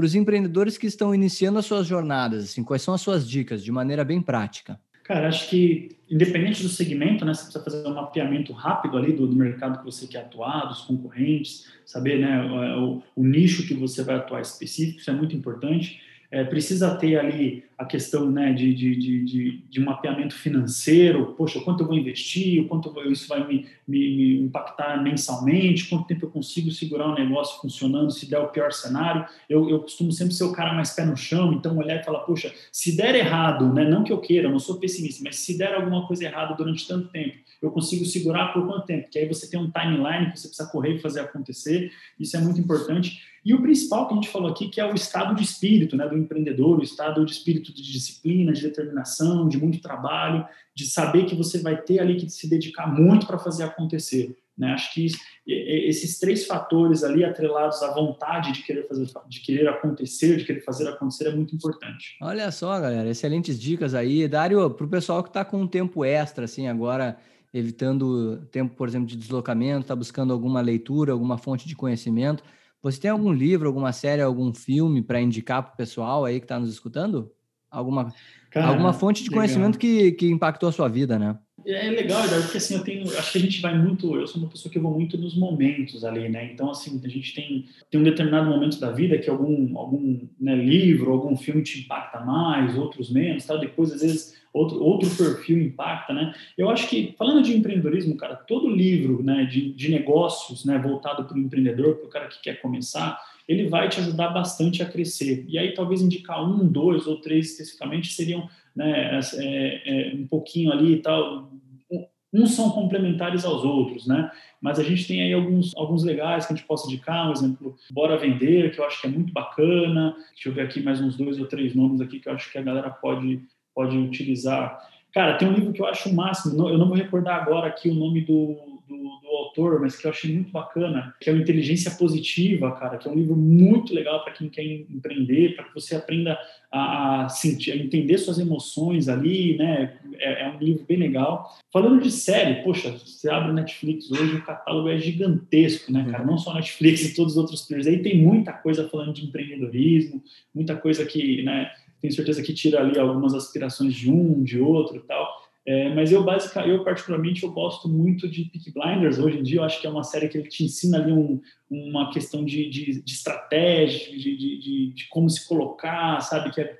para os empreendedores que estão iniciando as suas jornadas? Assim, quais são as suas dicas de maneira bem prática? Cara, acho que independente do segmento, né, você precisa fazer um mapeamento rápido ali do, do mercado que você quer atuar, dos concorrentes, saber né, o, o, nicho que você vai atuar específico, isso é muito importante. é, precisa ter ali a questão né, de, de, de, de, mapeamento financeiro, poxa, quanto eu vou investir, quanto isso vai me, me, impactar mensalmente, quanto tempo eu consigo segurar o negócio funcionando, se der o pior cenário. Eu, eu costumo sempre ser o cara mais pé no chão, então olhar e falar, poxa, se der errado, né, não que eu queira, eu não sou pessimista, mas se der alguma coisa errada durante tanto tempo, eu consigo segurar por quanto tempo? Que aí você tem um timeline que você precisa correr e fazer acontecer, isso é muito importante. E o principal que a gente falou aqui, que é o estado de espírito né, do empreendedor, o estado de espírito de disciplina, de determinação, de muito trabalho, de saber que você vai ter ali que se dedicar muito para fazer acontecer. Né? Acho que esses três fatores ali atrelados à vontade de querer fazer, de querer acontecer, de querer fazer acontecer é muito importante. Olha só, galera, excelentes dicas aí, Dário, para o pessoal que está com um tempo extra, assim, agora evitando tempo, por exemplo, de deslocamento, está buscando alguma leitura, alguma fonte de conhecimento. Você tem algum livro, alguma série, algum filme para indicar para o pessoal aí que está nos escutando? Alguma, Cara, alguma fonte de legal. conhecimento que, que impactou a sua vida, né? É legal, porque assim, eu tenho, acho que a gente vai muito, eu sou uma pessoa que vou muito nos momentos ali, né? Então, assim, a gente tem, tem um determinado momento da vida que algum, algum né, livro, algum filme te impacta mais, outros menos, tal. Depois, às vezes, outro, outro perfil impacta, né? Eu acho que, falando de empreendedorismo, cara, todo livro né, de, de negócios, né, voltado para o empreendedor, para o cara que quer começar, ele vai te ajudar bastante a crescer. E aí, talvez indicar um, dois ou três especificamente seriam né, é, é, um pouquinho ali e tal. Uns são complementares aos outros, né? Mas a gente tem aí alguns, alguns legais que a gente possa indicar, um exemplo, Bora Vender, que eu acho que é muito bacana. Deixa eu ver aqui mais uns dois ou três nomes aqui que eu acho que a galera pode, pode utilizar. Cara, tem um livro que eu acho o máximo, eu não vou recordar agora aqui o nome do, do, do, autor, mas que eu achei muito bacana, que é o Inteligência Positiva, cara, que é um livro muito legal para quem quer empreender, para que você aprenda a, a, sentir, a entender suas emoções ali, né? É, é, um livro bem legal. Falando de série, poxa, você abre o Netflix hoje, o catálogo é gigantesco, né, cara? Não só Netflix e todos os outros players. Aí tem muita coisa falando de empreendedorismo, muita coisa que, né? Tenho certeza que tira ali algumas aspirações de um, de outro tal. É, mas eu, basicamente, eu particularmente, eu gosto muito de Peak Blinders. Hoje em dia, eu acho que é uma série que te ensina ali um, uma questão de, de, de estratégia, de, de, de, como se colocar, sabe? Que é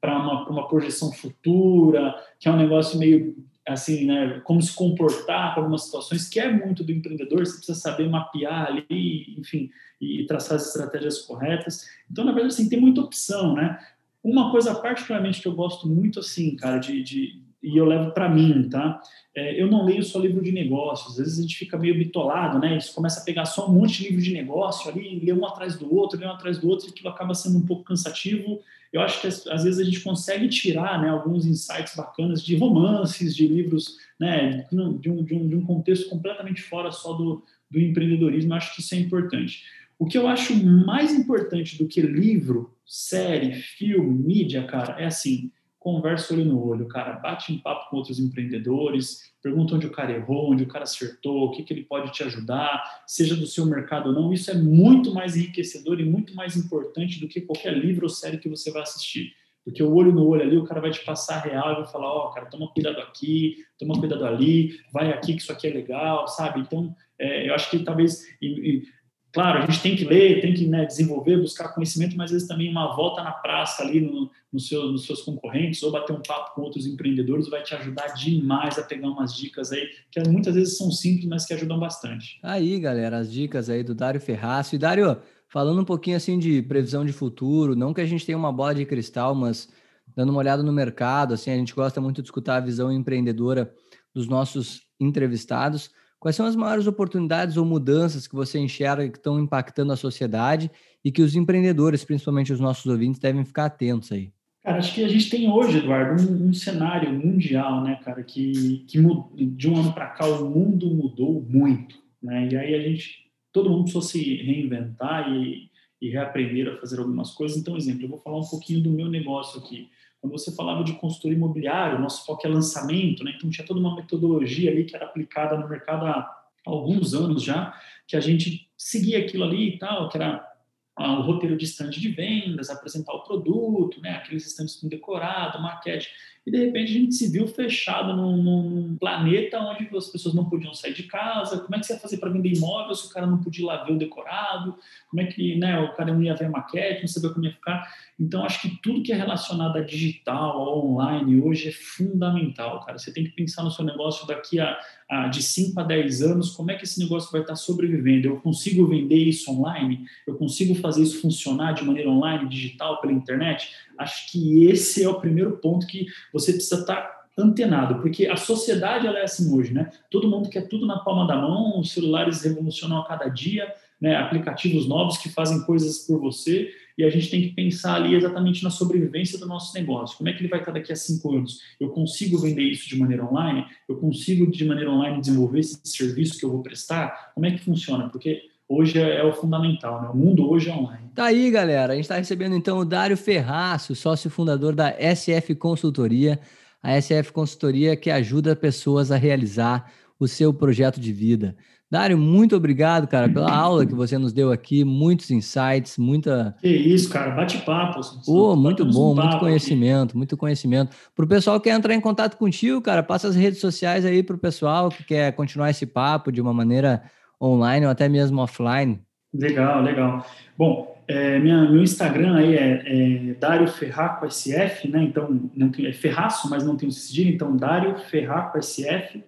para uma, uma projeção futura, que é um negócio meio assim, né? Como se comportar para algumas situações, que é muito do empreendedor. Você precisa saber mapear ali, enfim, e traçar as estratégias corretas. Então, na verdade, assim, tem muita opção, né? Uma coisa particularmente que eu gosto muito, assim, cara, de e eu levo para mim, tá? É, eu não leio só livro de negócios, às vezes a gente fica meio bitolado, né? Isso começa a pegar só um monte de livro de negócio ali, ler um atrás do outro, ler um atrás do outro, e aquilo acaba sendo um pouco cansativo. Eu acho que às vezes a gente consegue tirar né, alguns insights bacanas de romances, de livros, né, de um, de um, de um contexto completamente fora só do, do empreendedorismo. Eu acho que isso é importante. O que eu acho mais importante do que livro, série, filme, mídia, cara, é assim conversa olho no olho, cara, bate em papo com outros empreendedores, pergunta onde o cara errou, onde o cara acertou, o que, que ele pode te ajudar, seja do seu mercado ou não. Isso é muito mais enriquecedor e muito mais importante do que qualquer livro ou série que você vai assistir. Porque o olho no olho ali, o cara vai te passar real e vai falar, ó, oh, cara, toma cuidado aqui, toma cuidado ali, vai aqui que isso aqui é legal, sabe? Então, é, eu acho que talvez... E, e, Claro, a gente tem que ler, tem que né, desenvolver, buscar conhecimento, mas às vezes também uma volta na praça ali no, no seu, nos seus concorrentes ou bater um papo com outros empreendedores vai te ajudar demais a pegar umas dicas aí que muitas vezes são simples, mas que ajudam bastante. Aí, galera, as dicas aí do Dário Ferraço. E Dário, falando um pouquinho assim de previsão de futuro, não que a gente tenha uma bola de cristal, mas dando uma olhada no mercado, assim, a gente gosta muito de escutar a visão empreendedora dos nossos entrevistados. Quais são as maiores oportunidades ou mudanças que você enxerga que estão impactando a sociedade e que os empreendedores, principalmente os nossos ouvintes, devem ficar atentos aí? Cara, acho que a gente tem hoje, Eduardo, um, um cenário mundial, né, cara, que, que de um ano para cá o mundo mudou muito, né? E aí a gente, todo mundo precisou se reinventar e, e reaprender a fazer algumas coisas. Então, exemplo, eu vou falar um pouquinho do meu negócio aqui. Quando você falava de consultoria imobiliária, nosso foco é lançamento, né? então tinha toda uma metodologia ali que era aplicada no mercado há alguns anos já, que a gente seguia aquilo ali e tal, que era ah, o roteiro de estande de vendas, apresentar o produto, né? aqueles estandes com decorado, maquete. E de repente a gente se viu fechado num, num, planeta onde as pessoas não podiam sair de casa. Como é que você ia fazer para vender imóvel se o cara não podia ir lá ver o decorado? Como é que né, o cara não ia ver a maquete, não sabia como ia ficar? Então, acho que tudo que é relacionado a digital, ao online, hoje é fundamental, cara. Você tem que pensar no seu negócio daqui a, a de 5 a 10 anos, como é que esse negócio vai estar sobrevivendo? Eu consigo vender isso online? Eu consigo fazer isso funcionar de maneira online, digital, pela internet? Acho que esse é o primeiro ponto que você precisa estar antenado, porque a sociedade ela é assim hoje, né? Todo mundo quer tudo na palma da mão, os celulares revolucionam a cada dia, né? aplicativos novos que fazem coisas por você, e a gente tem que pensar ali exatamente na sobrevivência do nosso negócio. Como é que ele vai estar daqui a cinco anos? Eu consigo vender isso de maneira online? Eu consigo, de maneira online, desenvolver esse serviço que eu vou prestar? Como é que funciona? Porque hoje é, é, o fundamental, né? O mundo hoje é online. Tá aí, galera. A gente está recebendo então o Dário Ferraço, sócio fundador da SF Consultoria. A SF Consultoria que ajuda pessoas a realizar o seu projeto de vida. Dário, muito obrigado, cara, pela aula que você nos deu aqui, muitos insights, muita. Que isso, cara, bate-papo. Pô, muito bom, um muito conhecimento, aqui. muito conhecimento. Para o pessoal que quer entrar em contato contigo, cara, passa as redes sociais aí para o pessoal que quer continuar esse papo de uma maneira online ou até mesmo offline. Legal, legal. Bom, é, minha, meu Instagram aí é, é Ferraco SF, né? Então, não tem, é Ferraço, mas não tem o cedilha, então Dário Ferraco SF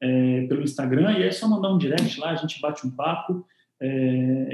é, pelo Instagram, e é só mandar um direct lá, a gente bate um papo. É,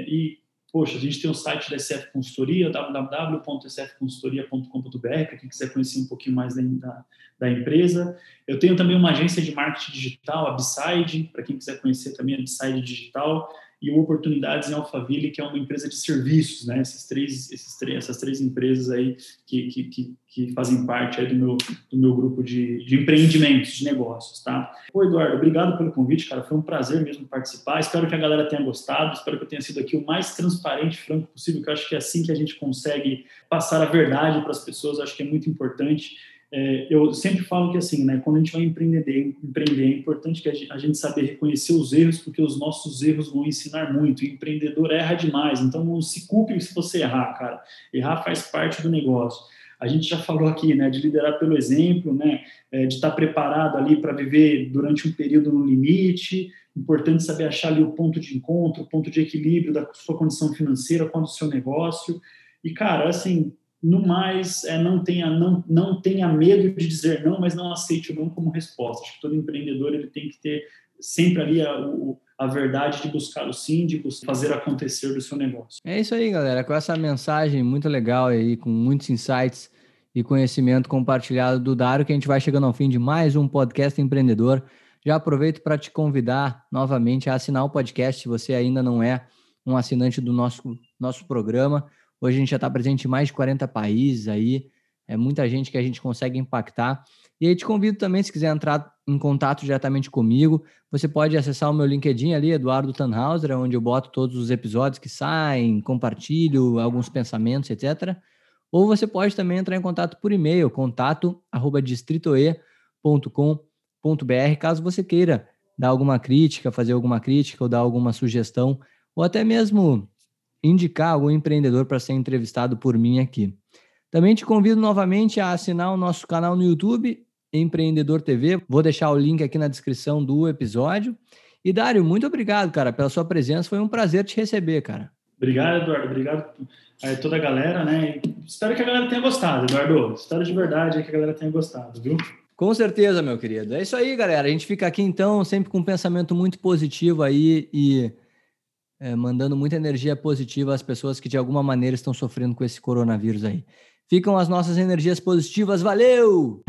e, poxa, a gente tem o site da SF Consultoria, www.sfconsultoria.com.br, para quem quiser conhecer um pouquinho mais da, da, empresa. Eu tenho também uma agência de marketing digital, a Beside, para quem quiser conhecer também a Digital e Oportunidades em Alphaville, que é uma empresa de serviços, né? Esses três, esses três, essas três empresas aí que, que, que, que fazem parte aí do meu, do meu grupo de, de empreendimentos, de negócios, tá? Oi, Eduardo, obrigado pelo convite, cara. Foi um prazer mesmo participar. Espero que a galera tenha gostado. Espero que eu tenha sido aqui o mais transparente e franco possível, que eu acho que é assim que a gente consegue passar a verdade para as pessoas. Eu acho que é muito importante. É, eu sempre falo que assim, né, quando a gente vai empreender, empreender, é importante que a gente, a gente saber reconhecer os erros, porque os nossos erros vão ensinar muito. O empreendedor erra demais, então não se culpe se você errar, cara. Errar faz parte do negócio. A gente já falou aqui, né, de liderar pelo exemplo, né, é, de estar preparado ali para viver durante um período no limite. Importante saber achar ali o ponto de encontro, o ponto de equilíbrio da sua condição financeira com o seu negócio. E, cara, assim, no mais, é, não, tenha, não, não tenha medo de dizer não, mas não aceite o não como resposta. Acho que todo empreendedor ele tem que ter sempre ali a, o, a verdade de buscar o sim, de fazer acontecer do seu negócio. É isso aí, galera. Com essa mensagem muito legal aí, com muitos insights e conhecimento compartilhado do Dário, que a gente vai chegando ao fim de mais um podcast empreendedor. Já aproveito para te convidar novamente a assinar o podcast, se você ainda não é um assinante do nosso, nosso programa. Hoje a gente já está presente em mais de 40 países aí, é muita gente que a gente consegue impactar. E aí te convido também, se quiser entrar em contato diretamente comigo, você pode acessar o meu LinkedIn ali, Eduardo Tannhauser, onde eu boto todos os episódios que saem, compartilho alguns pensamentos, etc. Ou você pode também entrar em contato por e-mail, contato arroba distritoe.com.br, caso você queira dar alguma crítica, fazer alguma crítica ou dar alguma sugestão, ou até mesmo indicar algum empreendedor para ser entrevistado por mim aqui. Também te convido novamente a assinar o nosso canal no YouTube, Empreendedor TV. Vou deixar o link aqui na descrição do episódio. E Dário, muito obrigado, cara, pela sua presença. Foi um prazer te receber, cara. Obrigado, Eduardo. Obrigado a toda a galera, né? E espero que a galera tenha gostado, Eduardo. Espero de verdade que a galera tenha gostado, viu? Com certeza, meu querido. É isso aí, galera. A gente fica aqui então sempre com um pensamento muito positivo aí e é, mandando muita energia positiva às pessoas que de alguma maneira estão sofrendo com esse coronavírus aí. Ficam as nossas energias positivas. Valeu!